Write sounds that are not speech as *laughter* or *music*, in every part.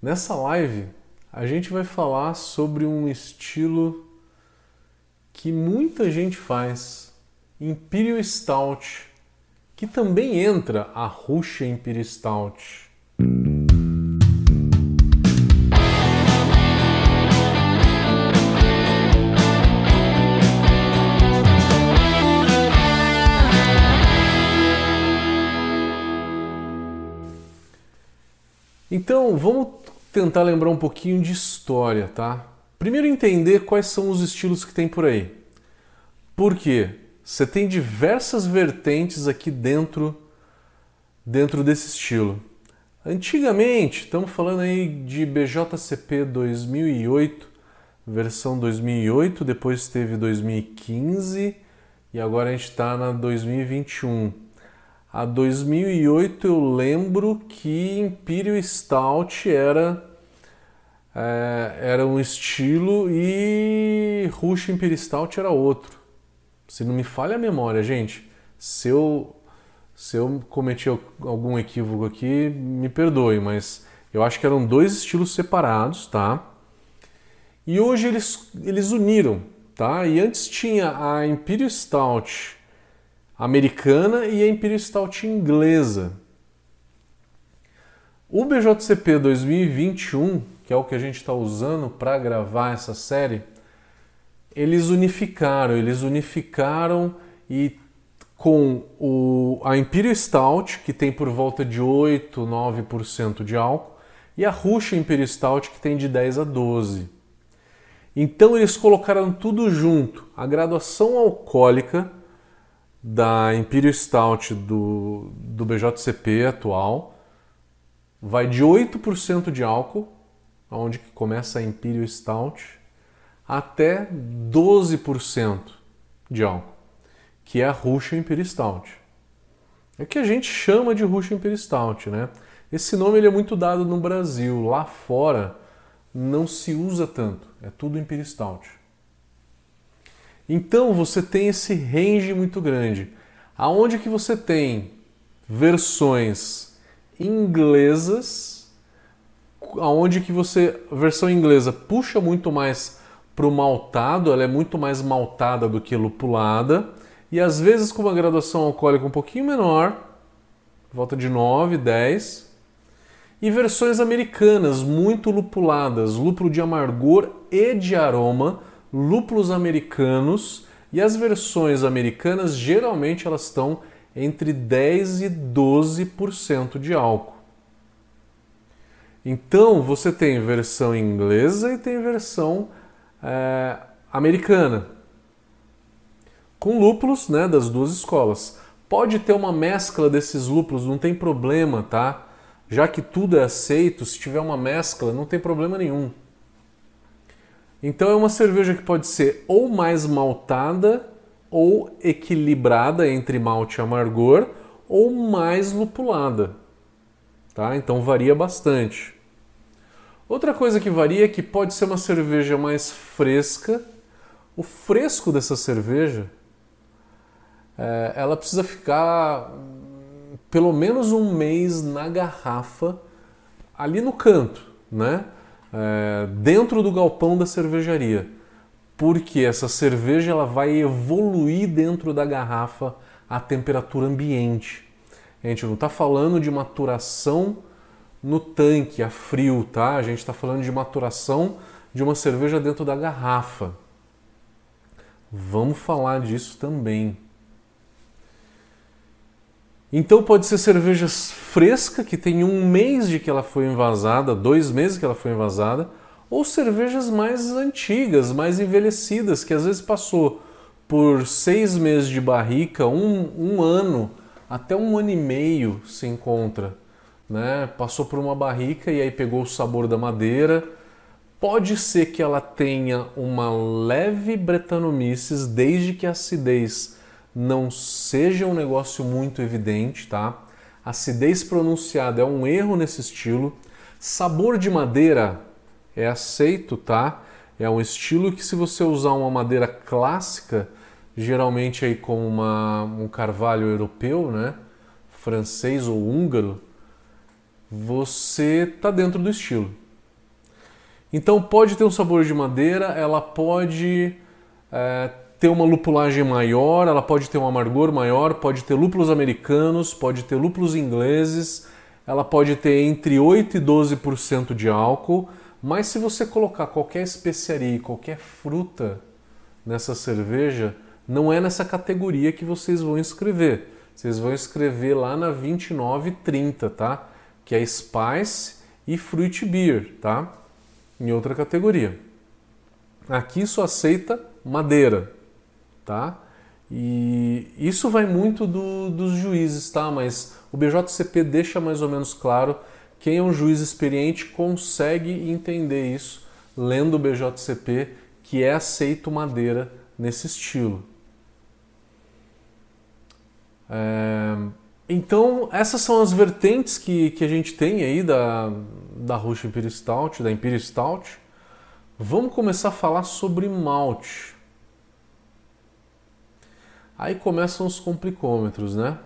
Nessa live, a gente vai falar sobre um estilo que muita gente faz, Imperial Stout, que também entra a Ruxa Imperial Stout. Então, vamos tentar lembrar um pouquinho de história, tá? Primeiro entender quais são os estilos que tem por aí. Por quê? Você tem diversas vertentes aqui dentro dentro desse estilo. Antigamente, estamos falando aí de BJCP 2008, versão 2008, depois teve 2015 e agora a gente está na 2021. A 2008 eu lembro que Imperial Stout era é, era um estilo e Rush Imperial Stout era outro. Se não me falha a memória, gente, se eu se eu cometi algum equívoco aqui, me perdoe, mas eu acho que eram dois estilos separados, tá? E hoje eles, eles uniram, tá? E antes tinha a Imperial Stout americana e a Imperial Stout inglesa. O BJCP 2021, que é o que a gente está usando para gravar essa série, eles unificaram, eles unificaram e com o, a Imperial Stout, que tem por volta de 8, 9% de álcool, e a Russian Imperial Stout, que tem de 10 a 12. Então eles colocaram tudo junto, a graduação alcoólica da Imperial Stout do, do BJCP atual vai de 8% de álcool, onde começa a Imperial Stout, até 12% de álcool, que é a Russian Imperial Stout. É que a gente chama de Russian Imperial Stout, né? Esse nome ele é muito dado no Brasil, lá fora não se usa tanto, é tudo Imperial Stout. Então você tem esse range muito grande. Aonde que você tem versões inglesas, aonde que você versão inglesa puxa muito mais para o maltado, ela é muito mais maltada do que lupulada, e às vezes com uma graduação alcoólica um pouquinho menor, volta de 9, 10, e versões americanas muito lupuladas, lúpulo de amargor e de aroma, lúpulos americanos e as versões americanas geralmente elas estão entre 10 e 12% de álcool. Então você tem versão inglesa e tem versão é, americana, com lúpulos né, das duas escolas. Pode ter uma mescla desses lúpulos, não tem problema, tá? Já que tudo é aceito, se tiver uma mescla, não tem problema nenhum. Então é uma cerveja que pode ser ou mais maltada ou equilibrada entre malte e amargor ou mais lupulada. Tá? Então varia bastante. Outra coisa que varia é que pode ser uma cerveja mais fresca. O fresco dessa cerveja, é, ela precisa ficar hum, pelo menos um mês na garrafa, ali no canto, né? é, dentro do galpão da cervejaria, porque essa cerveja ela vai evoluir dentro da garrafa à temperatura ambiente. A gente não está falando de maturação no tanque a frio, tá? A gente está falando de maturação de uma cerveja dentro da garrafa. Vamos falar disso também. Então pode ser cerveja fresca, que tem um mês de que ela foi envasada, dois meses que ela foi envasada, ou cervejas mais antigas, mais envelhecidas, que às vezes passou por seis meses de barrica, um, um ano, até um ano e meio se encontra. Né? Passou por uma barrica e aí pegou o sabor da madeira. Pode ser que ela tenha uma leve bretanomices, desde que a acidez não seja um negócio muito evidente, tá? Acidez pronunciada é um erro nesse estilo. Sabor de madeira é aceito, tá? É um estilo que se você usar uma madeira clássica, geralmente aí como uma, um carvalho europeu, né? Francês ou húngaro, você tá dentro do estilo, Então pode ter um sabor de madeira, ela pode é, ter uma lupulagem maior, ela pode ter um amargor maior, pode ter lúpulos americanos, pode ter lúpulos ingleses, ela pode ter entre 8 e 12% de álcool, mas se você colocar qualquer especiaria e qualquer fruta nessa cerveja, não é nessa categoria que vocês vão escrever. Vocês vão escrever lá na 2930, tá? Que é Spice e Fruit Beer, tá? Em outra categoria. Aqui só aceita madeira, tá? E isso vai muito do, dos juízes, tá? Mas o BJCP deixa mais ou menos claro. Quem é um juiz experiente consegue entender isso lendo o BJCP, que é aceito madeira nesse estilo. É... Então, essas são as vertentes que, que a gente tem aí da, da Rush Imperial Stout, da Imperial Stout. Vamos começar a falar sobre malte. Aí começam os complicômetros, né?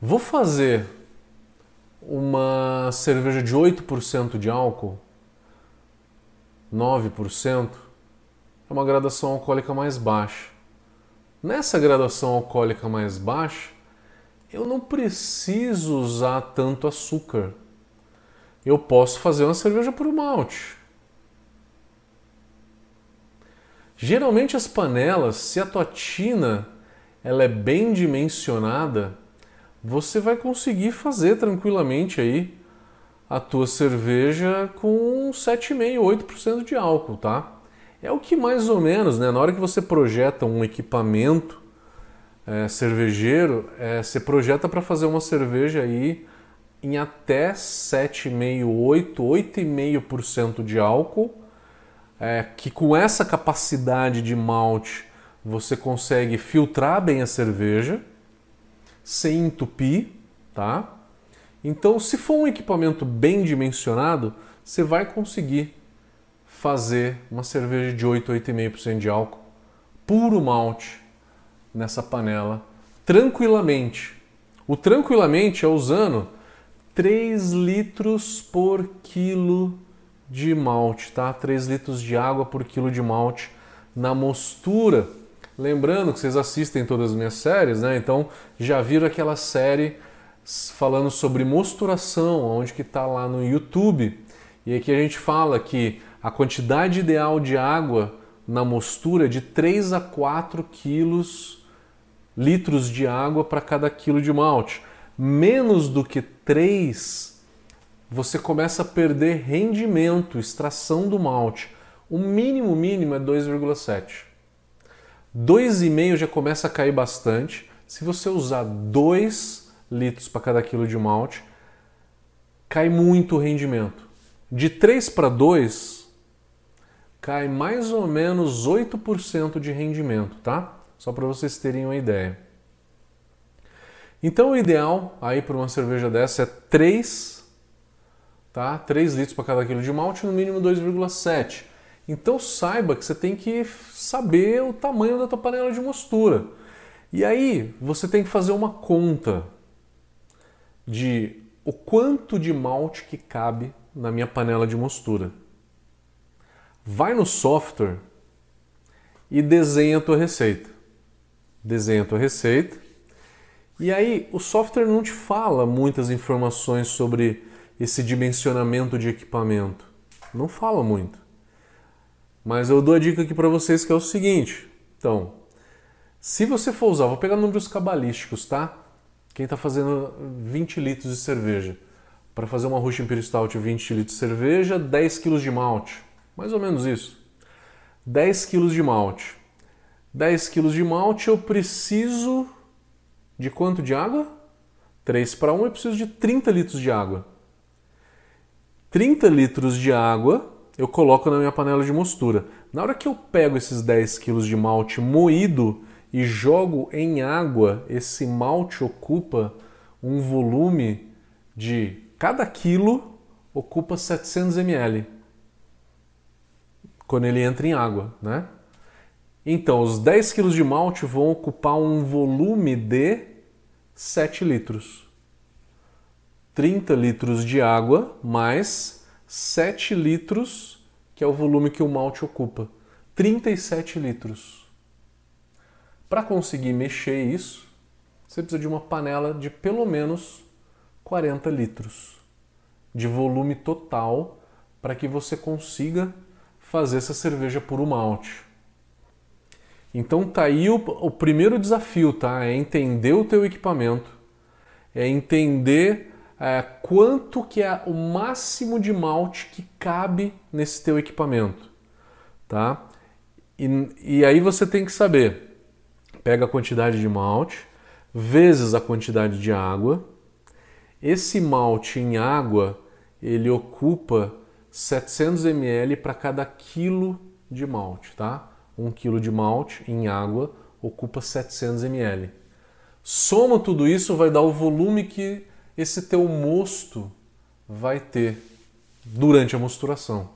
Vou fazer uma cerveja de 8% de álcool, 9%, é uma gradação alcoólica mais baixa. Nessa gradação alcoólica mais baixa, eu não preciso usar tanto açúcar. Eu posso fazer uma cerveja por malte. Geralmente as panelas, se a tua tina ela é bem dimensionada, você vai conseguir fazer tranquilamente aí a tua cerveja com 7,5, 8% de álcool, tá? É o que mais ou menos, né? Na hora que você projeta um equipamento é, cervejeiro, é, você projeta para fazer uma cerveja aí em até 7,5, 8, 8,5% de álcool é, que com essa capacidade de malte você consegue filtrar bem a cerveja sem entupir, tá? Então, se for um equipamento bem dimensionado, você vai conseguir fazer uma cerveja de 8, 8,5% de álcool, puro malte, nessa panela, tranquilamente. O tranquilamente é usando 3 litros por quilo de malte, tá? 3 litros de água por quilo de malte na mostura. Lembrando que vocês assistem todas as minhas séries, né? Então já viram aquela série falando sobre mosturação, onde que está lá no YouTube. E aqui a gente fala que a quantidade ideal de água na mostura é de 3 a 4 quilos, litros de água para cada quilo de malte. Menos do que 3 você começa a perder rendimento, extração do malte. O mínimo mínimo é 2,7. 2,5 já começa a cair bastante. Se você usar 2 litros para cada quilo de malte, cai muito o rendimento. De 3 para 2, cai mais ou menos 8% de rendimento, tá? Só para vocês terem uma ideia. Então o ideal aí para uma cerveja dessa é 3 tá? 3 litros para cada quilo de malte, no mínimo 2,7. Então saiba que você tem que saber o tamanho da tua panela de mostura. E aí você tem que fazer uma conta de o quanto de malte que cabe na minha panela de mostura. Vai no software e desenha a tua receita. Desenha a tua receita. E aí o software não te fala muitas informações sobre esse dimensionamento de equipamento? Não fala muito. Mas eu dou a dica aqui para vocês que é o seguinte. Então, se você for usar, vou pegar números cabalísticos, tá? Quem está fazendo 20 litros de cerveja. Para fazer uma Russian Imperial Stout 20 litros de cerveja, 10 kg de malte. Mais ou menos isso. 10 kg de malte. 10 kg de malte eu preciso de quanto de água? 3 para 1 eu preciso de 30 litros de água. 30 litros de água eu coloco na minha panela de mostura. Na hora que eu pego esses 10 quilos de malte moído e jogo em água, esse malte ocupa um volume de cada quilo ocupa 700 ml quando ele entra em água, né? Então, os 10 quilos de malte vão ocupar um volume de 7 litros. 30 litros de água mais 7 litros, que é o volume que o malte ocupa. 37 litros. Para conseguir mexer isso, você precisa de uma panela de pelo menos 40 litros de volume total para que você consiga fazer essa cerveja puro malte. Então tá aí o, o primeiro desafio, tá? É entender o teu equipamento, é entender é, quanto que é o máximo de malte que cabe nesse teu equipamento, tá? E, e aí você tem que saber, pega a quantidade de malte vezes a quantidade de água. Esse malte em água ele ocupa 700 ml para cada quilo de malte, tá? 1 kg de malte em água ocupa 700 ml. Soma tudo isso, vai dar o volume que esse teu mosto vai ter durante a mosturação.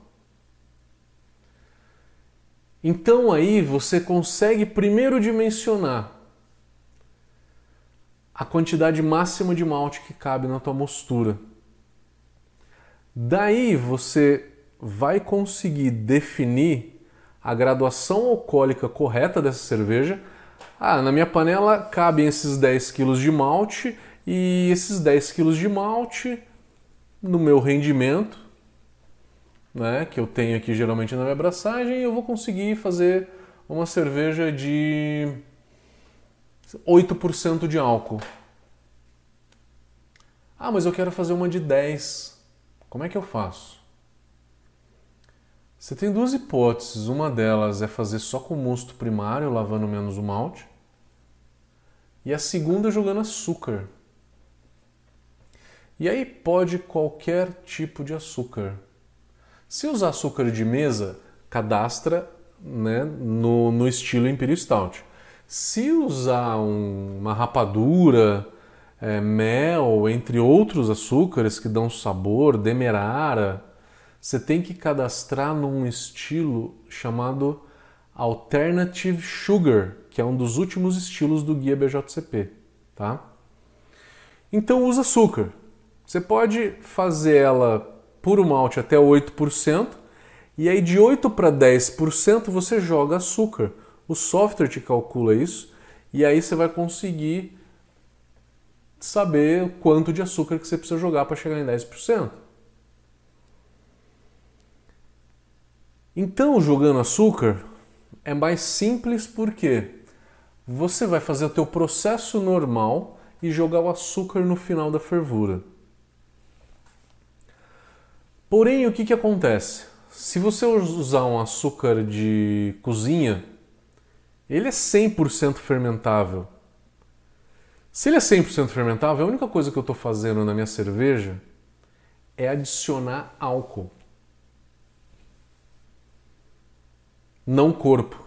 Então aí você consegue primeiro dimensionar a quantidade máxima de malte que cabe na tua mostura. Daí você vai conseguir definir a graduação alcoólica correta dessa cerveja. Ah, na minha panela cabem esses 10 kg de malte e esses 10 kg de malte no meu rendimento, né, que eu tenho aqui geralmente na minha abraçagem, eu vou conseguir fazer uma cerveja de 8% de álcool. Ah, mas eu quero fazer uma de 10. Como é que eu faço? Você tem duas hipóteses. Uma delas é fazer só com mosto primário, lavando menos o malte. E a segunda é jogando açúcar. E aí pode qualquer tipo de açúcar. Se usar açúcar de mesa, cadastra né, no, no estilo Imperial Stout. Se usar um, uma rapadura, é, mel, entre outros açúcares que dão sabor, demerara, você tem que cadastrar num estilo chamado Alternative Sugar, que é um dos últimos estilos do guia BJCP, tá? Então usa açúcar. Você pode fazer ela puro malte até 8%, e aí de 8 para 10% você joga açúcar. O software te calcula isso, e aí você vai conseguir saber quanto de açúcar que você precisa jogar para chegar em 10%. Então, jogando açúcar é mais simples porque você vai fazer o teu processo normal e jogar o açúcar no final da fervura. Porém, o que, que acontece? Se você usar um açúcar de cozinha, ele é 100% fermentável. Se ele é 100% fermentável, a única coisa que eu estou fazendo na minha cerveja é adicionar álcool. não corpo.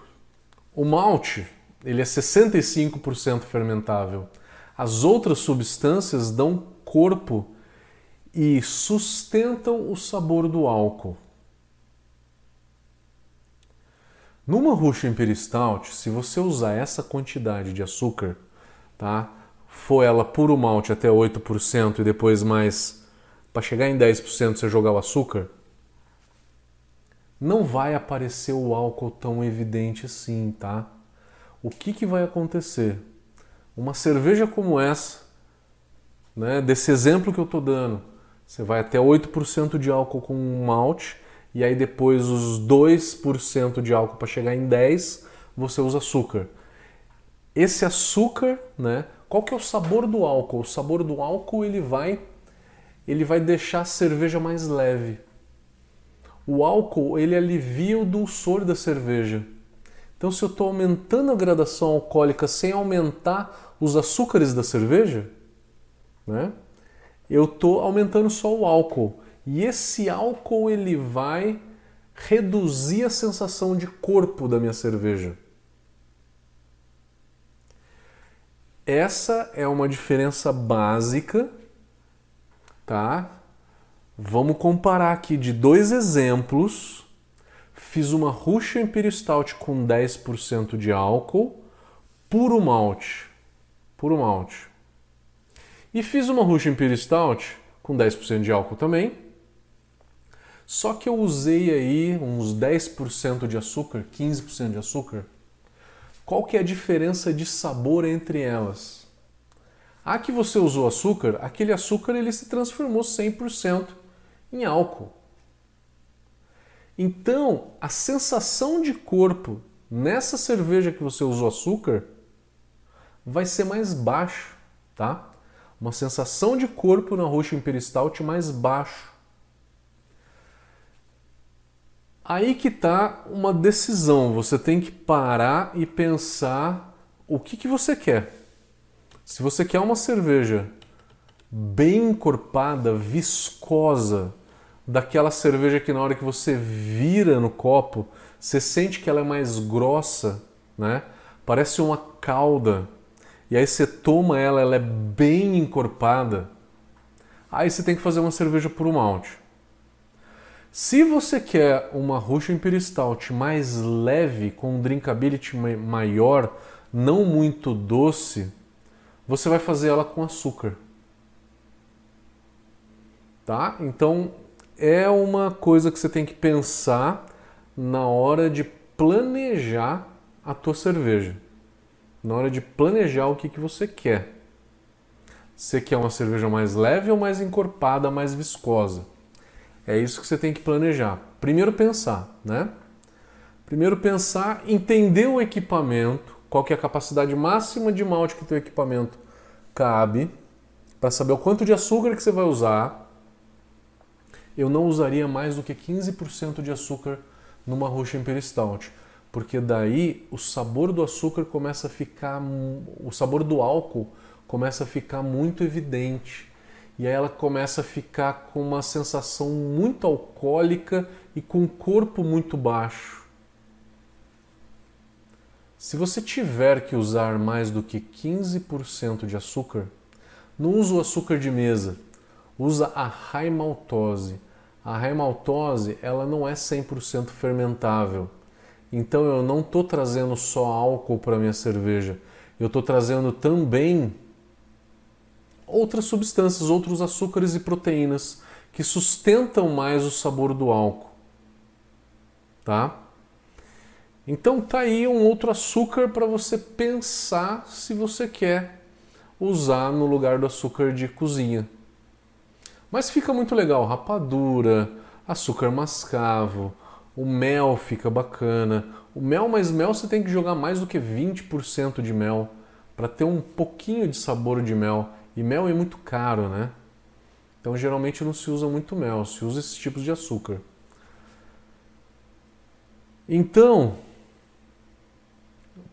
O malte, ele é 65% fermentável. As outras substâncias dão corpo e sustentam o sabor do álcool. Numa Russian Imperial Stout, se você usar essa quantidade de açúcar, tá? For ela puro malte até 8% e depois mais para chegar em 10% você jogar o açúcar, não vai aparecer o álcool tão evidente assim, tá? O que, que vai acontecer? Uma cerveja como essa, né, desse exemplo que eu estou dando, você vai até 8% de álcool com um malte, e aí depois os 2% de álcool para chegar em 10, você usa açúcar. Esse açúcar, né, qual que é o sabor do álcool? O sabor do álcool ele vai ele vai deixar a cerveja mais leve. O álcool ele alivia o dulçor da cerveja. Então, se eu estou aumentando a gradação alcoólica sem aumentar os açúcares da cerveja, né, eu estou aumentando só o álcool. E esse álcool ele vai reduzir a sensação de corpo da minha cerveja. Essa é uma diferença básica, tá? Vamos comparar aqui de dois exemplos. Fiz uma Russian Imperial Stout com 10% de álcool, puro malte. Puro malte. E fiz uma Russian Imperial Stout com 10% de álcool também. Só que eu usei aí uns 10% de açúcar, 15% de açúcar. Qual que é a diferença de sabor entre elas? A que você usou açúcar, aquele açúcar ele se transformou 100% em álcool. Então, a sensação de corpo nessa cerveja que você usou açúcar vai ser mais baixa, tá? Uma sensação de corpo na roxa Imperial Stout mais baixo. Aí que tá uma decisão. Você tem que parar e pensar o que, que você quer. Se você quer uma cerveja bem encorpada, viscosa, daquela cerveja que na hora que você vira no copo, você sente que ela é mais grossa, né? Parece uma calda. E aí você toma ela, ela é bem encorpada. Aí você tem que fazer uma cerveja por malte. Se você quer uma Russian Imperial Stout mais leve, com um drinkability maior, não muito doce, você vai fazer ela com açúcar. Tá? Então é uma coisa que você tem que pensar na hora de planejar a tua cerveja. Na hora de planejar o que, que você quer. Você quer uma cerveja mais leve ou mais encorpada, mais viscosa? É isso que você tem que planejar. Primeiro pensar, né? Primeiro pensar, entender o equipamento, qual que é a capacidade máxima de malte que teu equipamento cabe, para saber o quanto de açúcar que você vai usar, eu não usaria mais do que 15% de açúcar numa Russian Imperial Stout, porque daí o sabor do açúcar começa a ficar, o sabor do álcool começa a ficar muito evidente. E aí ela começa a ficar com uma sensação muito alcoólica e com um corpo muito baixo. Se você tiver que usar mais do que 15% de açúcar, não usa o açúcar de mesa, usa a high maltose a remaltose ela não é 100% fermentável. Então eu não estou trazendo só álcool para minha cerveja, eu estou trazendo também outras substâncias, outros açúcares e proteínas que sustentam mais o sabor do álcool. Tá? Então tá aí um outro açúcar para você pensar se você quer usar no lugar do açúcar de cozinha. Mas fica muito legal, rapadura, açúcar mascavo, o mel fica bacana. O mel, mas mel você tem que jogar mais do que 20% de mel para ter um pouquinho de sabor de mel. E mel é muito caro, né? Então geralmente não se usa muito mel, se usa esses tipos de açúcar. Então,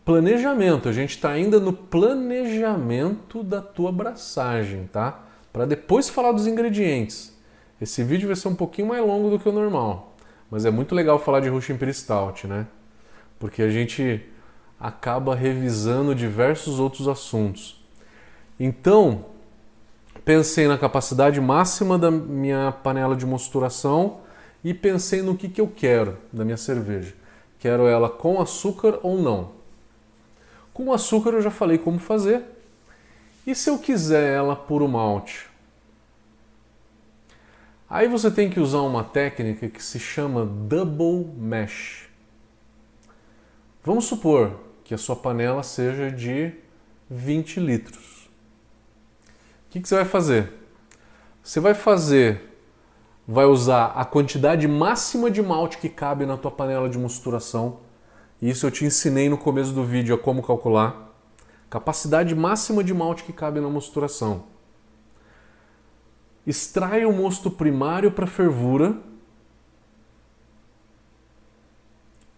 planejamento, a gente está ainda no planejamento da tua abraçagem, tá? para depois falar dos ingredientes. Esse vídeo vai ser um pouquinho mais longo do que o normal, mas é muito legal falar de Russian Imperial Stout, né? Porque a gente acaba revisando diversos outros assuntos. Então, pensei na capacidade máxima da minha panela de mosturação e pensei no que, que eu quero da minha cerveja. Quero ela com açúcar ou não? Com açúcar eu já falei como fazer, e se eu quiser ela puro malte? Aí você tem que usar uma técnica que se chama double mash. Vamos supor que a sua panela seja de 20 litros. Que, que você vai fazer? Você vai fazer, vai usar a quantidade máxima de malte que cabe na tua panela de mosturação. Isso eu te ensinei no começo do vídeo a como calcular capacidade máxima de malte que cabe na mosturação. Extrai o mosto primário para fervura.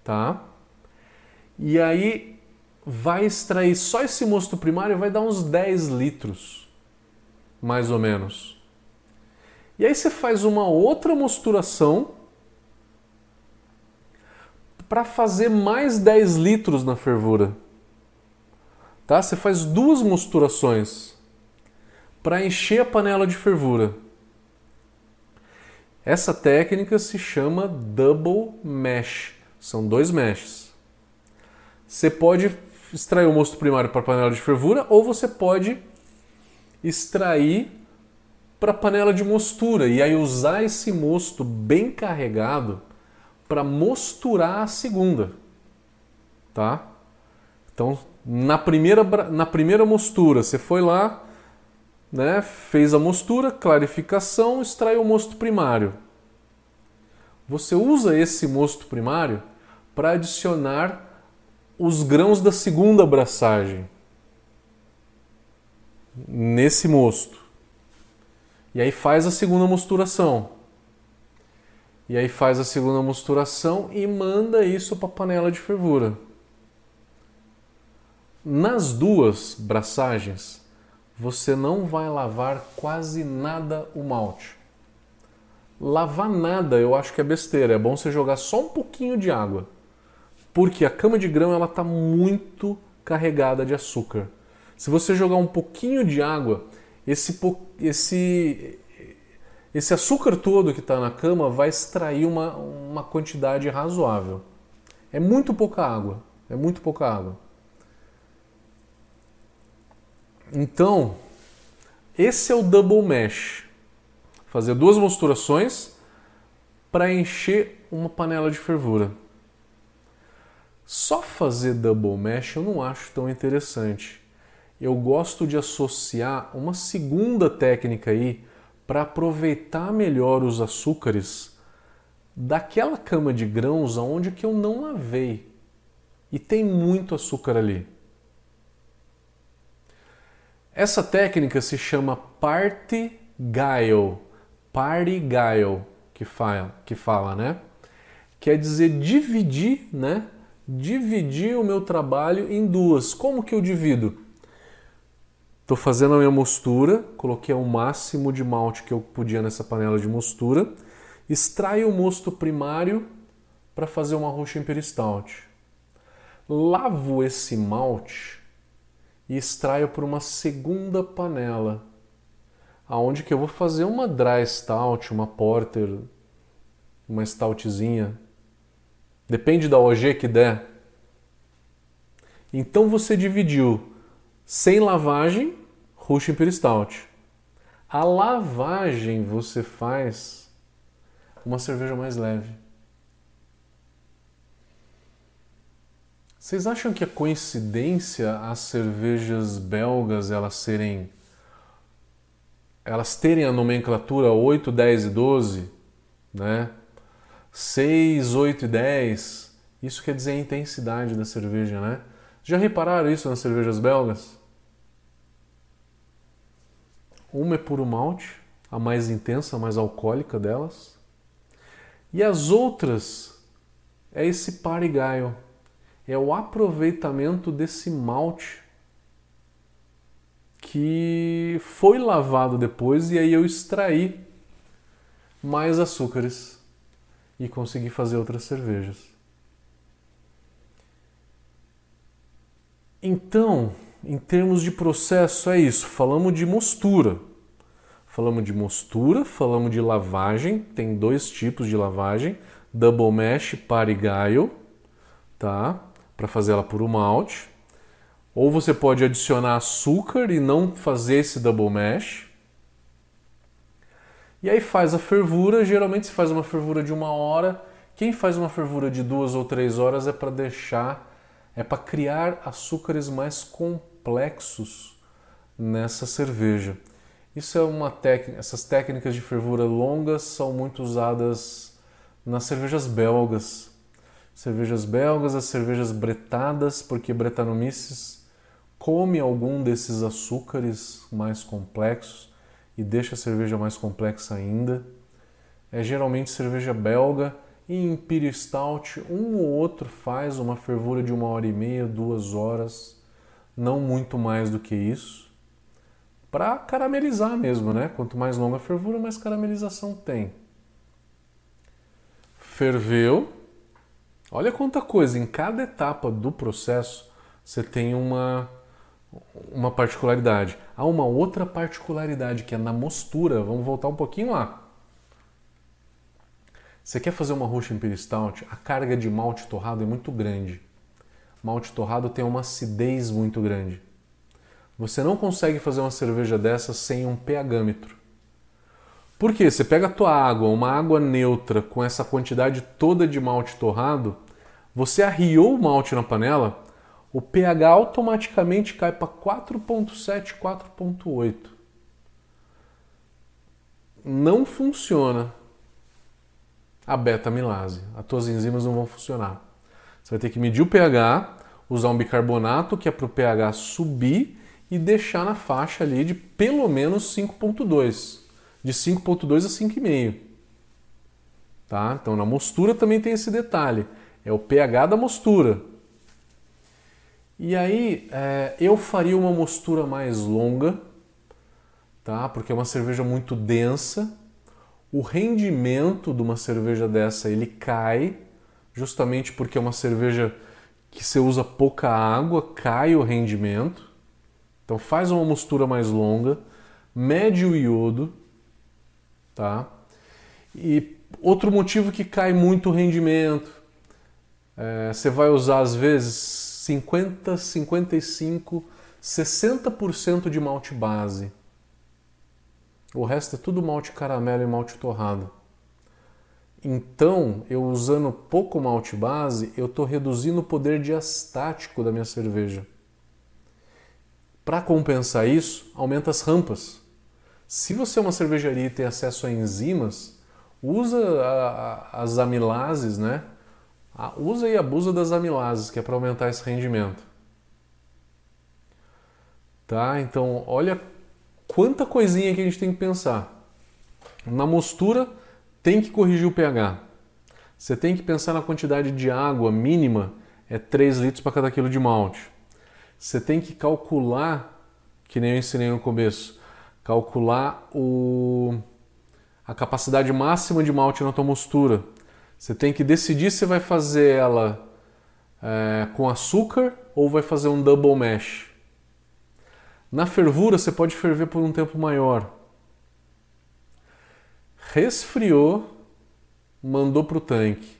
Tá? E aí vai extrair só esse mosto primário vai dar uns 10 litros, mais ou menos. E aí você faz uma outra mosturação para fazer mais 10 litros na fervura. Tá? Você faz duas mosturações para encher a panela de fervura. Essa técnica se chama double mesh. São dois meshes. Você pode extrair o mosto primário para a panela de fervura ou você pode extrair para a panela de mostura e aí usar esse mosto bem carregado para mosturar a segunda, tá? Então, na primeira, na primeira mostura, você foi lá, né, fez a mostura, clarificação, extraiu o mosto primário. Você usa esse mosto primário para adicionar os grãos da segunda abraçagem nesse mosto. E aí faz a segunda mosturação. E aí faz a segunda mosturação e manda isso para a panela de fervura. Nas duas braçagens, você não vai lavar quase nada o malte. Lavar nada eu acho que é besteira, é bom você jogar só um pouquinho de água. Porque a cama de grão ela está muito carregada de açúcar. Se você jogar um pouquinho de água, esse, esse, esse açúcar todo que está na cama vai extrair uma, uma quantidade razoável. É muito pouca água. É muito pouca água. Então, esse é o double mesh. Fazer duas mosturações para encher uma panela de fervura. Só fazer double mesh eu não acho tão interessante eu gosto de associar uma segunda técnica aí para aproveitar melhor os açúcares daquela cama de grãos aonde que eu não lavei e tem muito açúcar ali. Essa técnica se chama party guile, party guile que fala, que fala, né? Quer dizer dividir, né? Dividir o meu trabalho em duas. Como que eu divido? Estou fazendo a minha mostura, coloquei o máximo de malte que eu podia nessa panela de mostura, extraio o mosto primário para fazer uma roxa Imperial Stout. Lavo esse malte e extraio por uma segunda panela, aonde que eu vou fazer uma dry stout, uma porter, uma stoutzinha. Depende da OG que der. Então você dividiu sem lavagem, Russian Imperial Stout. A lavagem você faz uma cerveja mais leve. Vocês acham que é coincidência as cervejas belgas elas serem elas terem a nomenclatura 8, 10 e 12, né? 6, 8 e 10. Isso quer dizer a intensidade da cerveja, né? Já repararam isso nas cervejas belgas? Uma é puro malte, a mais intensa, a mais alcoólica delas. E as outras é esse parigaio, é o aproveitamento desse malte que foi lavado depois e aí eu extraí mais açúcares e consegui fazer outras cervejas. Então, em termos de processo, é isso. Falamos de mostura. Falamos de mostura, falamos de lavagem. Tem dois tipos de lavagem: double mash parigaio, tá? Para fazer ela por um malte. Ou você pode adicionar açúcar e não fazer esse double mash. E aí faz a fervura. Geralmente se faz uma fervura de uma hora. Quem faz uma fervura de duas ou três horas é para deixar é para criar açúcares mais complexos nessa cerveja. Isso é uma técnica, essas técnicas de fervura longas são muito usadas nas cervejas belgas. Cervejas belgas, as cervejas bretadas, porque Brettanomyces come algum desses açúcares mais complexos e deixa a cerveja mais complexa ainda. É geralmente cerveja belga e Imperial Stout, um ou outro faz uma fervura de uma hora e meia, duas horas, não muito mais do que isso, para caramelizar mesmo, né? Quanto mais longa a fervura, mais caramelização tem. Ferveu. Olha quanta coisa, em cada etapa do processo você tem uma, uma particularidade. Há uma outra particularidade que é na mostura. Vamos voltar um pouquinho lá. Você quer fazer uma Russian Imperial Stout? A carga de malte torrado é muito grande. Malte torrado tem uma acidez muito grande. Você não consegue fazer uma cerveja dessa sem um pHmetro. Por quê? Você pega a tua água, uma água neutra com essa quantidade toda de malte torrado, você arriou o malte na panela, o pH automaticamente cai para 4.7, 4.8. Não funciona a beta-amilase. As tuas enzimas não vão funcionar. Você vai ter que medir o pH, usar um bicarbonato que é para o pH subir e deixar na faixa ali de pelo menos 5.2, de 5.2 a 5,5. Tá? Então na mostura também tem esse detalhe, é o pH da mostura. E aí é, eu faria uma mostura mais longa, tá? Porque é uma cerveja muito densa. O rendimento de uma cerveja dessa ele cai, justamente porque é uma cerveja que você usa pouca água, cai o rendimento. Então faz uma mostura mais longa, mede o iodo, tá? E outro motivo que cai muito o rendimento, é, você vai usar às vezes 50, 55, 60% de malte base. O resto é tudo malte caramelo e malte torrado. Então, eu usando pouco malte base, eu estou reduzindo o poder diastático da minha cerveja. Para compensar isso, aumenta as rampas. Se você é uma cervejaria e tem acesso a enzimas, usa a, a, as amilases, né? usa e abusa das amilases, que é para aumentar esse rendimento. Tá? Então, olha quanta coisinha que a gente tem que pensar. Na mostura, tem que corrigir o pH. Você tem que pensar na quantidade de água mínima, é 3 litros para cada quilo de malte. Você tem que calcular, que nem eu ensinei no começo, calcular o, a capacidade máxima de malte na tua mostura. Você tem que decidir se vai fazer ela é, com açúcar ou vai fazer um double mash. Na fervura você pode ferver por um tempo maior resfriou, mandou para o tanque.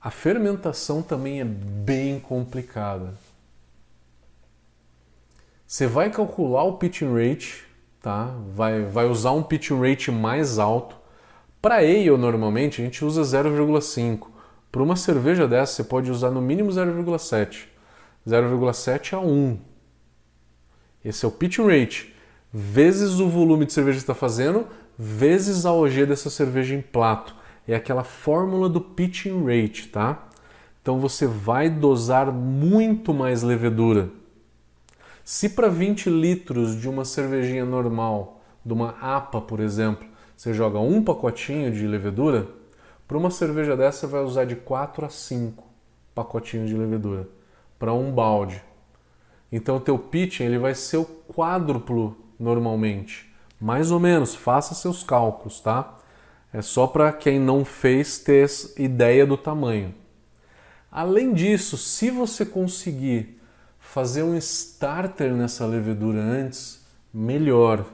A fermentação também é bem complicada. Você vai calcular o pitching rate, tá? Vai, vai usar um pitching rate mais alto. Para ale, normalmente, a gente usa 0,5. Para uma cerveja dessa, você pode usar no mínimo 0,7. 0,7 a 1. Esse é o pitching rate. Vezes o volume de cerveja que está fazendo, vezes a OG dessa cerveja em plato. É aquela fórmula do pitching rate, tá? Então você vai dosar muito mais levedura. Se para 20 litros de uma cervejinha normal, de uma APA, por exemplo, você joga um pacotinho de levedura, para uma cerveja dessa vai usar de 4 a 5 pacotinhos de levedura para um balde. Então o teu pitching ele vai ser o quádruplo normalmente. Mais ou menos, faça seus cálculos, tá? É só para quem não fez ter ideia do tamanho. Além disso, se você conseguir fazer um starter nessa levedura antes, melhor.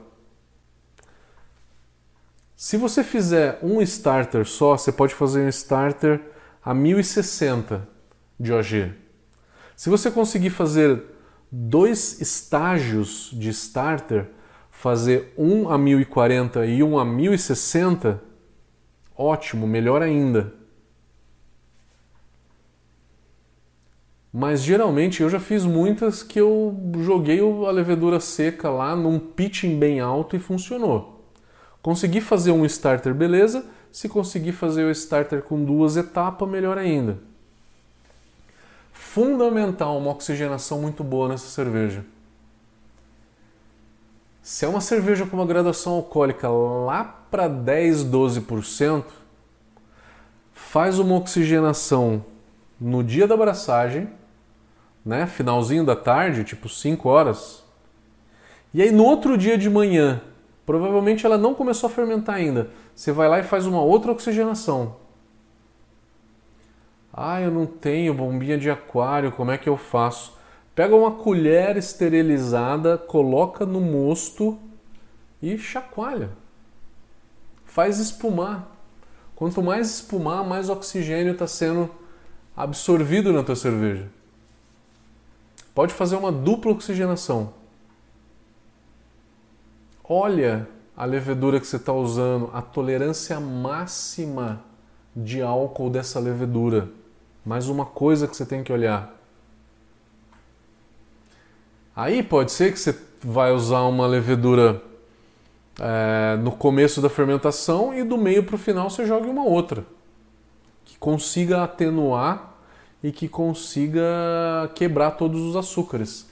Se você fizer um starter só, você pode fazer um starter a 1060 de OG. Se você conseguir fazer dois estágios de starter, fazer um a 1040 e um a 1060, ótimo, melhor ainda. Mas geralmente eu já fiz muitas que eu joguei a levedura seca lá num pitching bem alto e funcionou. Consegui fazer um starter, beleza. Se conseguir fazer o starter com duas etapas, melhor ainda. Fundamental uma oxigenação muito boa nessa cerveja. Se é uma cerveja com uma graduação alcoólica lá para 10, 12%, faz uma oxigenação no dia da abraçagem, né, finalzinho da tarde, tipo 5 horas. E aí no outro dia de manhã, provavelmente ela não começou a fermentar ainda. Você vai lá e faz uma outra oxigenação. Ah, eu não tenho bombinha de aquário, como é que eu faço? Pega uma colher esterilizada, coloca no mosto e chacoalha. Faz espumar. Quanto mais espumar, mais oxigênio está sendo absorvido na tua cerveja. Pode fazer uma dupla oxigenação. Olha a levedura que você está usando, a tolerância máxima de álcool dessa levedura. Mais uma coisa que você tem que olhar. Aí pode ser que você vai usar uma levedura é, no começo da fermentação e do meio para o final você jogue uma outra que consiga atenuar e que consiga quebrar todos os açúcares.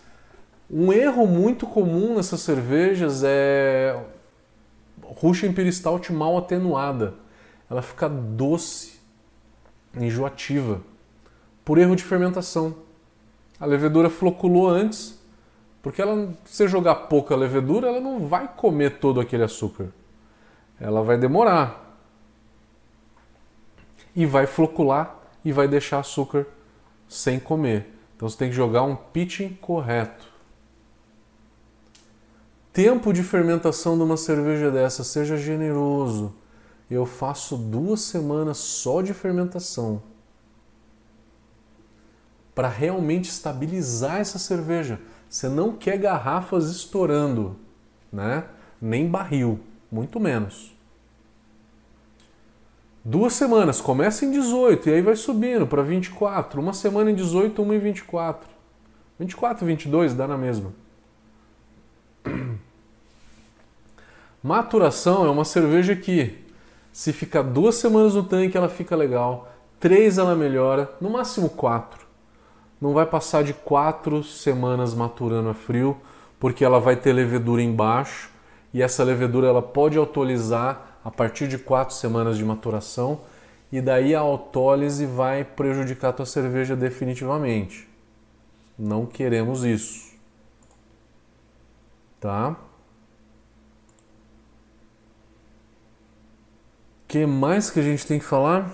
Um erro muito comum nessas cervejas é Russian Imperial Stout mal atenuada. Ela fica doce, enjoativa, por erro de fermentação. A levedura floculou antes, porque ela, se você jogar pouca levedura, ela não vai comer todo aquele açúcar. Ela vai demorar. E vai flocular e vai deixar açúcar sem comer. Então você tem que jogar um pitching correto. Tempo de fermentação de uma cerveja dessa, seja generoso. Eu faço duas semanas só de fermentação para realmente estabilizar essa cerveja. Você não quer garrafas estourando, né? Nem barril, muito menos. Duas semanas, começa em 18 e aí vai subindo para 24. Uma semana em 18, uma em 24. 24 e 22 dá na mesma. *clears throat* Maturação é uma cerveja que, se ficar duas semanas no tanque, ela fica legal. Três ela melhora, no máximo quatro. Não vai passar de quatro semanas maturando a frio, porque ela vai ter levedura embaixo e essa levedura ela pode autolizar a partir de quatro semanas de maturação e daí a autólise vai prejudicar a tua cerveja definitivamente. Não queremos isso. Tá? que mais que a gente tem que falar?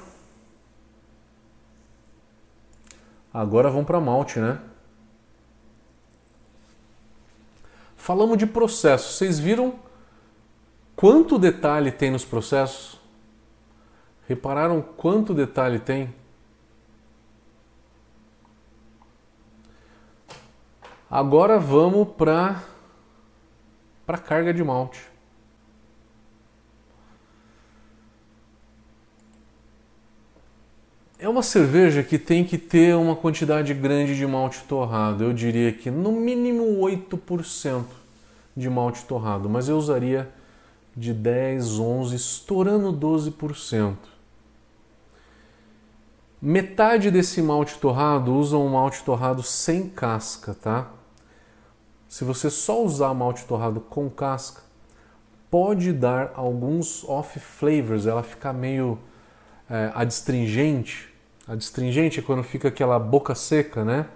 Agora vamos para malte, né? Falamos de processo. Vocês viram Quanto detalhe tem nos processos? Repararam quanto detalhe tem? Agora vamos para para carga de malte. É uma cerveja que tem que ter uma quantidade grande de malte torrado. Eu diria que no mínimo 8% de malte torrado, mas eu usaria de 10, 11, estourando 12%. Metade desse malte torrado usa um malte torrado sem casca, tá? Se você só usar malte torrado com casca, pode dar alguns off flavors, ela fica meio é, adstringente. Adstringente é quando fica aquela boca seca, né?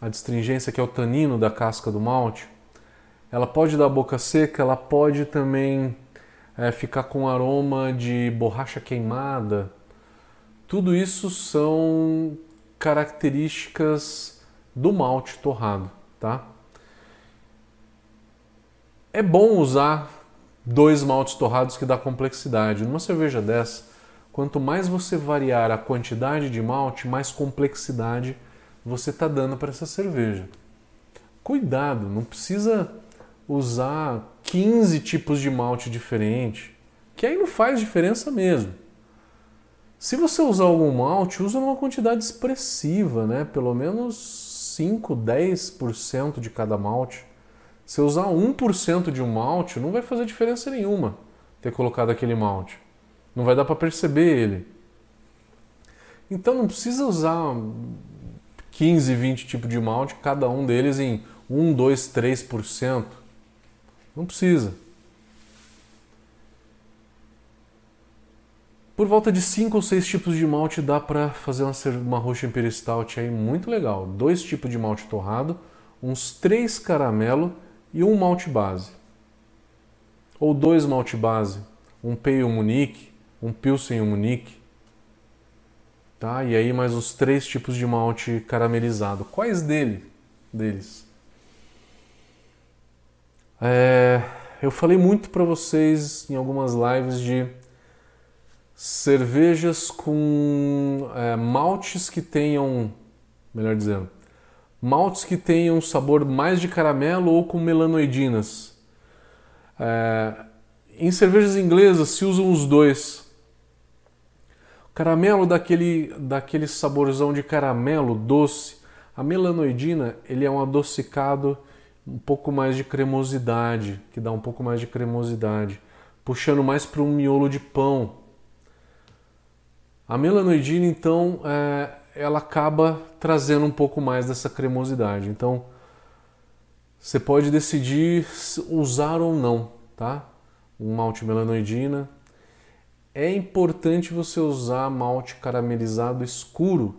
A adstringência que é o tanino da casca do malte ela pode dar boca seca, ela pode também é, ficar com aroma de borracha queimada. Tudo isso são características do malte torrado, tá? É bom usar dois maltes torrados que dá complexidade. Numa cerveja dessa, quanto mais você variar a quantidade de malte, mais complexidade você está dando para essa cerveja. Cuidado, não precisa usar 15 tipos de malte diferente, que aí não faz diferença mesmo. Se você usar algum malte, usa numa quantidade expressiva, né? Pelo menos 5, 10% de cada malte. Se usar 1% de um malte, não vai fazer diferença nenhuma ter colocado aquele malte. Não vai dar para perceber ele. Então não precisa usar 15, 20 tipos de malte, cada um deles em 1, 2, 3%. Não precisa. Por volta de 5 ou 6 tipos de malte dá para fazer uma, uma roxa Imperial Stout aí muito legal. Dois tipos de malte torrado, uns três caramelo e um malte base. Ou dois malte base, um Pale Munique, um Pilsen Munique. Tá? E aí mais os três tipos de malte caramelizado. Quais dele, deles? É, eu falei muito para vocês em algumas lives de cervejas com é, maltes que tenham, melhor dizendo, maltes que tenham sabor mais de caramelo ou com melanoidinas. É, em cervejas inglesas se usam os dois. Caramelo daquele, daquele saborzão de caramelo doce. A melanoidina ele é um adocicado um pouco mais de cremosidade, que dá um pouco mais de cremosidade, puxando mais para um miolo de pão. A melanoidina, então, é, ela acaba trazendo um pouco mais dessa cremosidade. Então, você pode decidir usar ou não, tá? Um malte melanoidina. É importante você usar malte caramelizado escuro,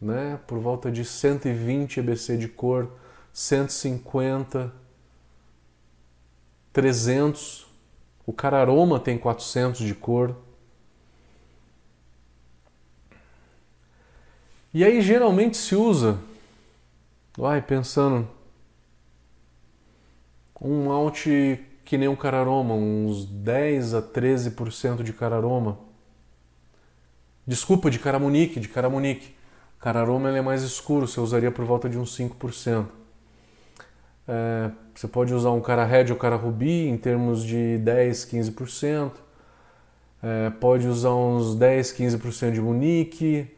né? Por volta de 120 EBC de cor 150, 300. O cararoma tem 400 de cor. E aí geralmente se usa, vai pensando, um malte que nem um cararoma, uns 10 a 13% de cararoma. Desculpa, de caramunique, de caramunique. Cararoma ele é mais escuro, você usaria por volta de uns 5%. É, você pode usar um cara red ou cara rubi em termos de 10, 15%. É, pode usar uns 10, 15% de Munique,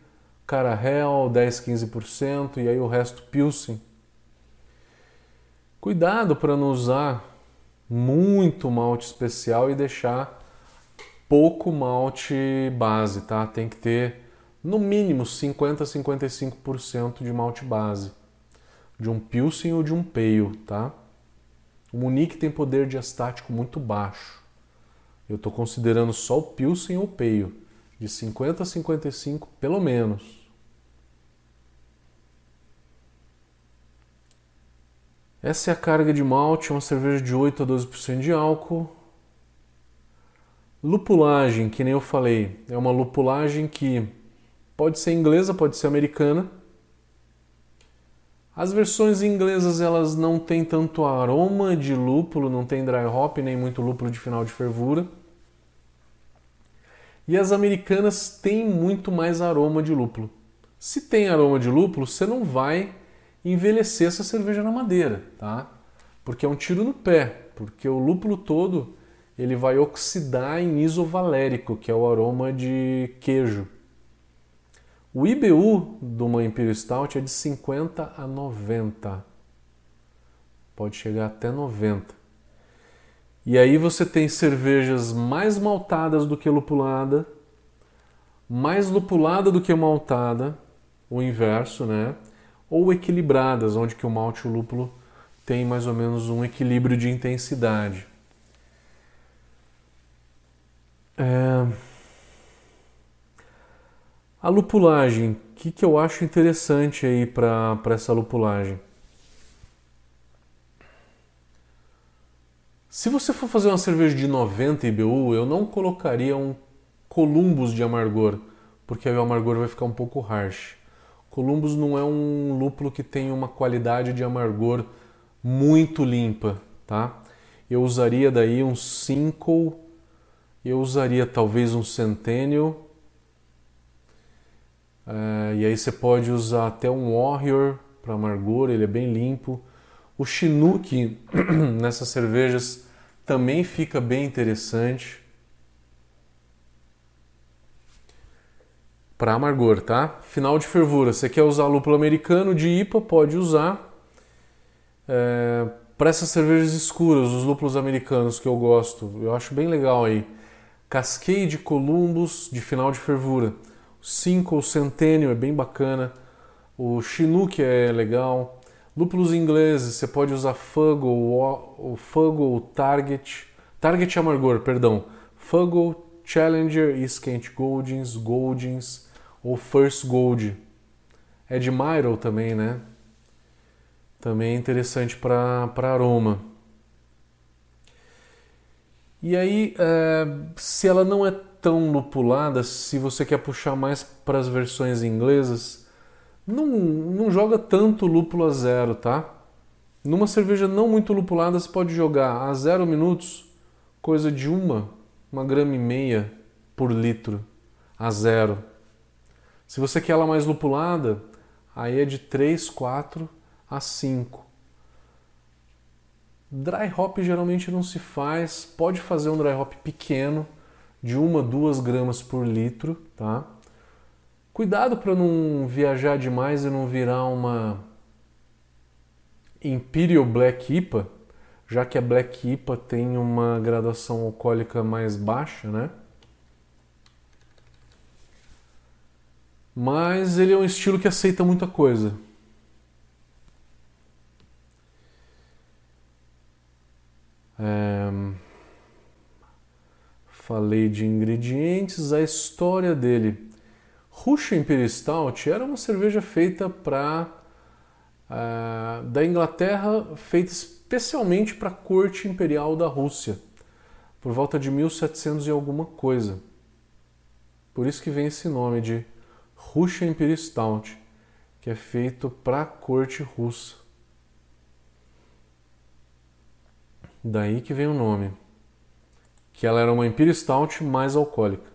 cara Hell, 10, 15%, e aí o resto Pilsen. Cuidado para não usar muito malte especial e deixar pouco malte base, tá? Tem que ter no mínimo 50 a 55% de malte base de um Pilsen ou de um Pale, tá? O Munique tem poder diastático muito baixo. Eu estou considerando só o Pilsen ou o Pale, de 50 a 55 pelo menos. Essa é a carga de malte, uma cerveja de 8 a 12% de álcool. Lupulagem, que nem eu falei, é uma lupulagem que pode ser inglesa, pode ser americana as versões inglesas elas não têm tanto aroma de lúpulo, não tem dry hop nem muito lúpulo de final de fervura. E as americanas têm muito mais aroma de lúpulo. Se tem aroma de lúpulo, você não vai envelhecer essa cerveja na madeira, tá? Porque é um tiro no pé, porque o lúpulo todo ele vai oxidar em isovalérico, que é o aroma de queijo. O IBU de uma Imperial Stout é de 50 a 90. Pode chegar até 90. E aí você tem cervejas mais maltadas do que lupulada, mais lupulada do que maltada, o inverso, né? Ou equilibradas, onde que o malte e o lúpulo tem mais ou menos um equilíbrio de intensidade. É... A lupulagem, o que, que eu acho interessante aí para essa lupulagem? Se você for fazer uma cerveja de 90 IBU, eu não colocaria um Columbus de amargor, porque aí o amargor vai ficar um pouco harsh. Columbus não é um lúpulo que tem uma qualidade de amargor muito limpa, tá? Eu usaria daí um Cinco, eu usaria talvez um Centennial é, e aí você pode usar até um Warrior para amargor, ele é bem limpo. O Chinook *clears throat* nessas cervejas também fica bem interessante. Para amargor, tá? Final de fervura. Você quer usar lúpulo americano de IPA? Pode usar. É, para essas cervejas escuras, os lúpulos americanos que eu gosto, eu acho bem legal aí. Cascade Columbus de final de fervura. 5 ou Centennial é bem bacana. O Chinook é legal. Lúpulos ingleses, você pode usar Fuggle, o Fuggle Target, Target Amargor, perdão. Fuggle, Challenger Skent Goldings, Goldings ou First Gold. Admiral também, né? Também é interessante para aroma. E aí, é, se ela não é tão lupulada, se você quer puxar mais para as versões inglesas, não, não joga tanto lúpulo a zero, tá? Numa cerveja não muito lupulada, você pode jogar a zero minutos, coisa de uma, uma grama e meia por litro a zero. Se você quer ela mais lupulada, aí é de 3, 4 a 5. Dry hop geralmente não se faz, pode fazer um dry hop pequeno, de uma, duas gramas por litro, tá? Cuidado para não viajar demais e não virar uma Imperial Black IPA, já que a Black IPA tem uma graduação alcoólica mais baixa, né? Mas ele é um estilo que aceita muita coisa. É... Falei de ingredientes, a história dele. Russian Imperial Stout era uma cerveja feita para uh, é, da Inglaterra, feita especialmente para a corte imperial da Rússia, por volta de 1700 e alguma coisa. Por isso que vem esse nome de Russian Imperial Stout, que é feito para a corte russa. Daí que vem o nome. Que ela era uma Imperial Stout mais alcoólica.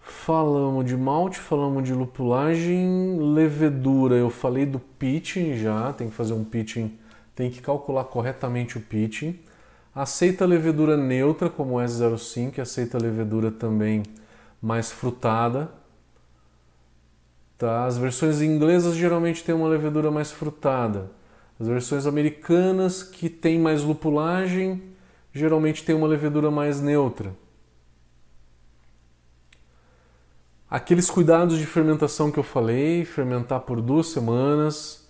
Falamos de malte, falamos de lupulagem, levedura. Eu falei do pitching já, tem que fazer um pitching, tem que calcular corretamente o pitching. Aceita levedura neutra, como o S05, aceita levedura também mais frutada. Tá? As versões inglesas geralmente têm uma levedura mais frutada. As versões americanas, que têm mais lupulagem, geralmente têm uma levedura mais neutra. Aqueles cuidados de fermentação que eu falei, fermentar por duas semanas,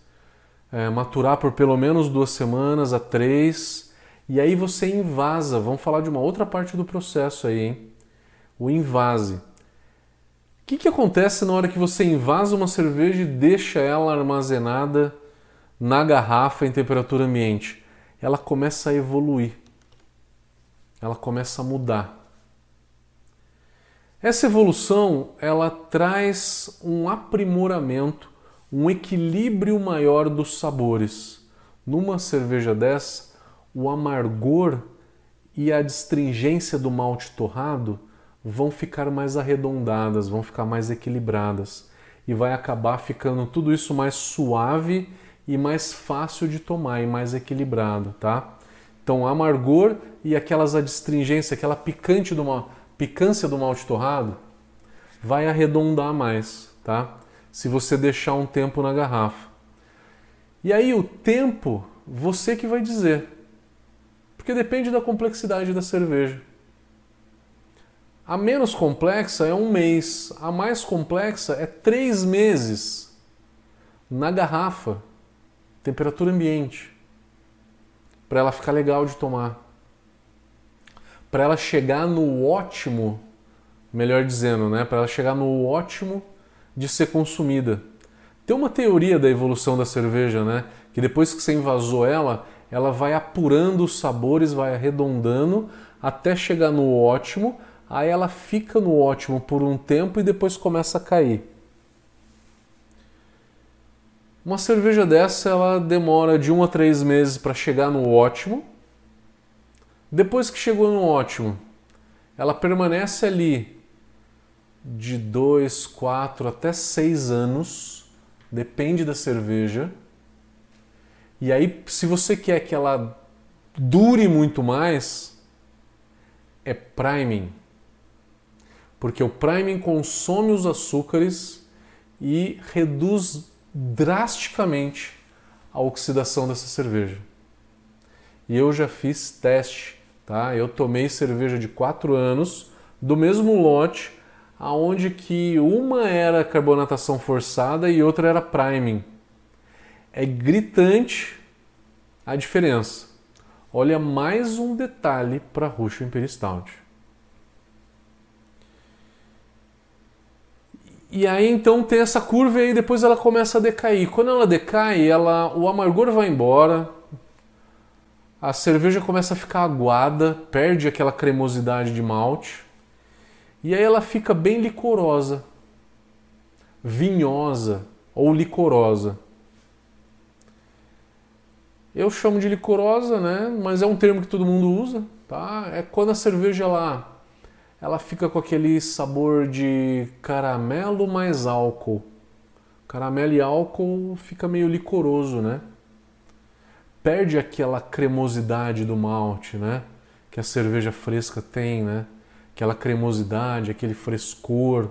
é, maturar por pelo menos duas semanas a três, e aí você invasa. Vamos falar de uma outra parte do processo aí, hein? O invase que, que acontece na hora que você invasa uma cerveja e deixa ela armazenada na garrafa em temperatura ambiente? Ela começa a evoluir, ela começa a mudar. Essa evolução ela traz um aprimoramento, um equilíbrio maior dos sabores. Numa cerveja dessa, o amargor e a astringência do malte torrado vão ficar mais arredondadas, vão ficar mais equilibradas e vai acabar ficando tudo isso mais suave e mais fácil de tomar e mais equilibrado, tá? Então, amargor e aquelas adstringências, aquela picante do mal, picância do malte torrado vai arredondar mais, tá? Se você deixar um tempo na garrafa. E aí o tempo, você que vai dizer. Porque depende da complexidade da cerveja. A menos complexa é um mês, a mais complexa é três meses na garrafa, temperatura ambiente, para ela ficar legal de tomar. Para ela chegar no ótimo, melhor dizendo, né? Para ela chegar no ótimo de ser consumida. Tem uma teoria da evolução da cerveja, né? Que depois que você invasou ela, ela vai apurando os sabores, vai arredondando até chegar no ótimo aí ela fica no ótimo por um tempo e depois começa a cair. Uma cerveja dessa ela demora de um a três meses para chegar no ótimo. Depois que chegou no ótimo, ela permanece ali de dois, quatro até seis anos, depende da cerveja. E aí, se você quer que ela dure muito mais, é priming porque o priming consome os açúcares e reduz drasticamente a oxidação dessa cerveja. E eu já fiz teste, tá? Eu tomei cerveja de 4 anos do mesmo lote, aonde que uma era carbonatação forçada e outra era priming. É gritante a diferença. Olha mais um detalhe para a Russian Imperial Stout. E aí então tem essa curva e depois ela começa a decair. Quando ela decai, ela, o amargor vai embora, a cerveja começa a ficar aguada, perde aquela cremosidade de malte, e aí ela fica bem licorosa, vinhosa ou licorosa. Eu chamo de licorosa, né? Mas é um termo que todo mundo usa, tá? É quando a cerveja lá ela fica com aquele sabor de caramelo mais álcool. Caramelo e álcool fica meio licoroso, né? Perde aquela cremosidade do malte, né? Que a cerveja fresca tem, né? Aquela cremosidade, aquele frescor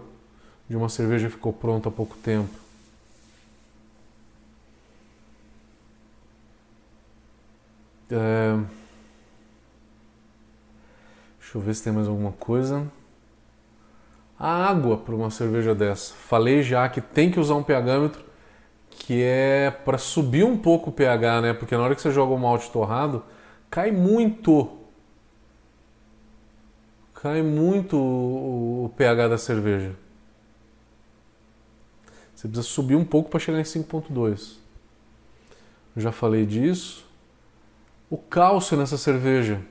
de uma cerveja que ficou pronta há pouco tempo. Deixa eu ver se tem mais alguma coisa. A água para uma cerveja dessa. Falei já que tem que usar um pHmetro que é para subir um pouco o pH, né? Porque na hora que você joga o malte torrado, cai muito. Cai muito o pH da cerveja. Você precisa subir um pouco para chegar em 5.2. Já falei disso. O cálcio nessa cerveja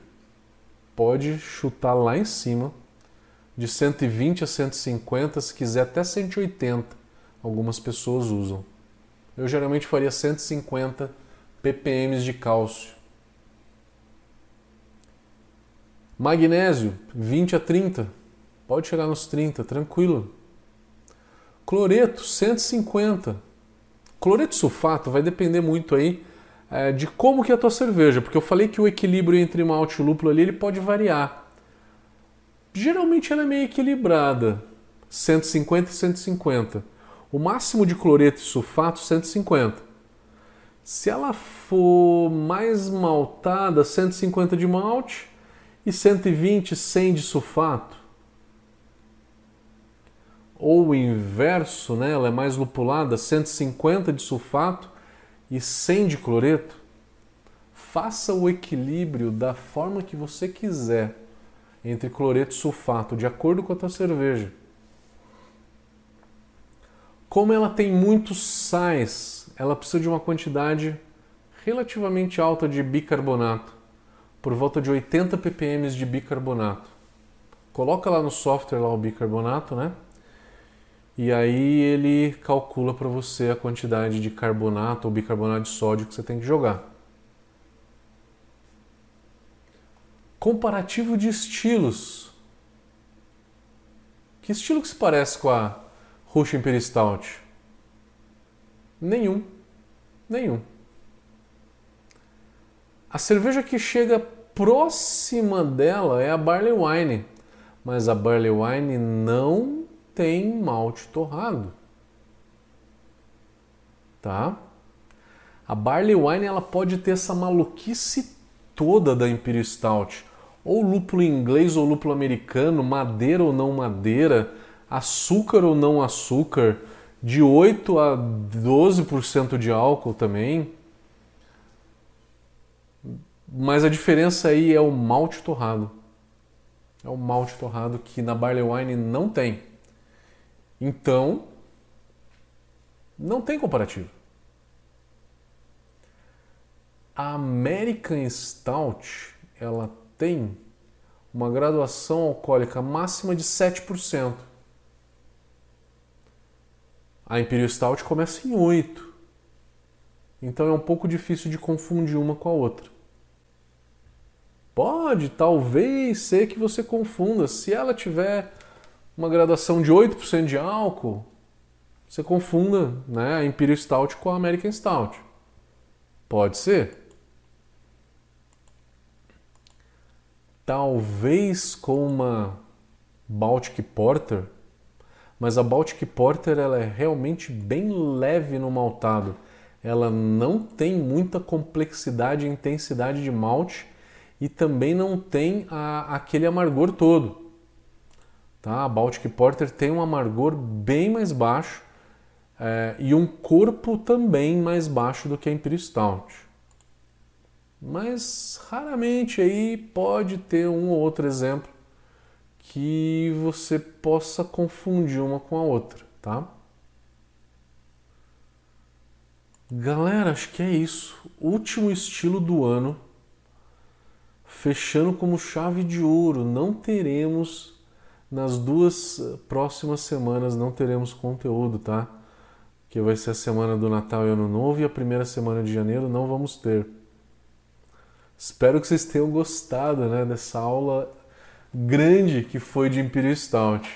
pode chutar lá em cima, de 120 a 150, se quiser até 180. Algumas pessoas usam. Eu geralmente faria 150 ppm de cálcio. Magnésio, 20 a 30. Pode chegar nos 30, tranquilo. Cloreto, 150. Cloreto sulfato vai depender muito aí é, de como que é a tua cerveja, porque eu falei que o equilíbrio entre malte e lúpulo ali ele pode variar. Geralmente ela é meio equilibrada, 150 e 150. O máximo de cloreto e sulfato 150. Se ela for mais maltada, 150 de malte e 120, 100 de sulfato. Ou o inverso, né? ela é mais lupulada, 150 de sulfato e 100 de cloreto, faça o equilíbrio da forma que você quiser entre cloreto e sulfato, de acordo com a tua cerveja. Como ela tem muitos sais, ela precisa de uma quantidade relativamente alta de bicarbonato, por volta de 80 ppm de bicarbonato. Coloca lá no software lá o bicarbonato, né? E aí ele calcula para você a quantidade de carbonato ou bicarbonato de sódio que você tem que jogar. Comparativo de estilos. Que estilo que se parece com a Russian Imperial Stout? Nenhum. Nenhum. A cerveja que chega próxima dela é a Barley Wine, mas a Barley Wine não tem malte torrado. Tá? A barley wine ela pode ter essa maluquice toda da Imperial Stout, ou lúpulo inglês ou lúpulo americano, madeira ou não madeira, açúcar ou não açúcar, de 8 a 12% de álcool também. Mas a diferença aí é o malte torrado. É o malte torrado que na barley wine não tem. Então, não tem comparativo. A American Stout, ela tem uma graduação alcoólica máxima de 7%. A Imperial Stout começa em 8. Então é um pouco difícil de confundir uma com a outra. Pode, talvez, ser que você confunda. Se ela tiver uma graduação de 8% de álcool, você confunda né, a Imperial Stout com a American Stout. Pode ser. Talvez com uma Baltic Porter, mas a Baltic Porter ela é realmente bem leve no maltado. Ela não tem muita complexidade e intensidade de malte e também não tem a, aquele amargor todo. Tá? A Baltic Porter tem um amargor bem mais baixo é, e um corpo também mais baixo do que a Imperial Stout. Mas raramente aí pode ter um ou outro exemplo que você possa confundir uma com a outra, tá? Galera, acho que é isso. Último estilo do ano. Fechando como chave de ouro. Não teremos nas duas eh, próximas semanas não teremos conteúdo, tá? Que vai ser a semana do Natal e Ano Novo e a primeira semana de janeiro não vamos ter. Espero que vocês tenham gostado né, dessa aula grande que foi de Imperial Stout.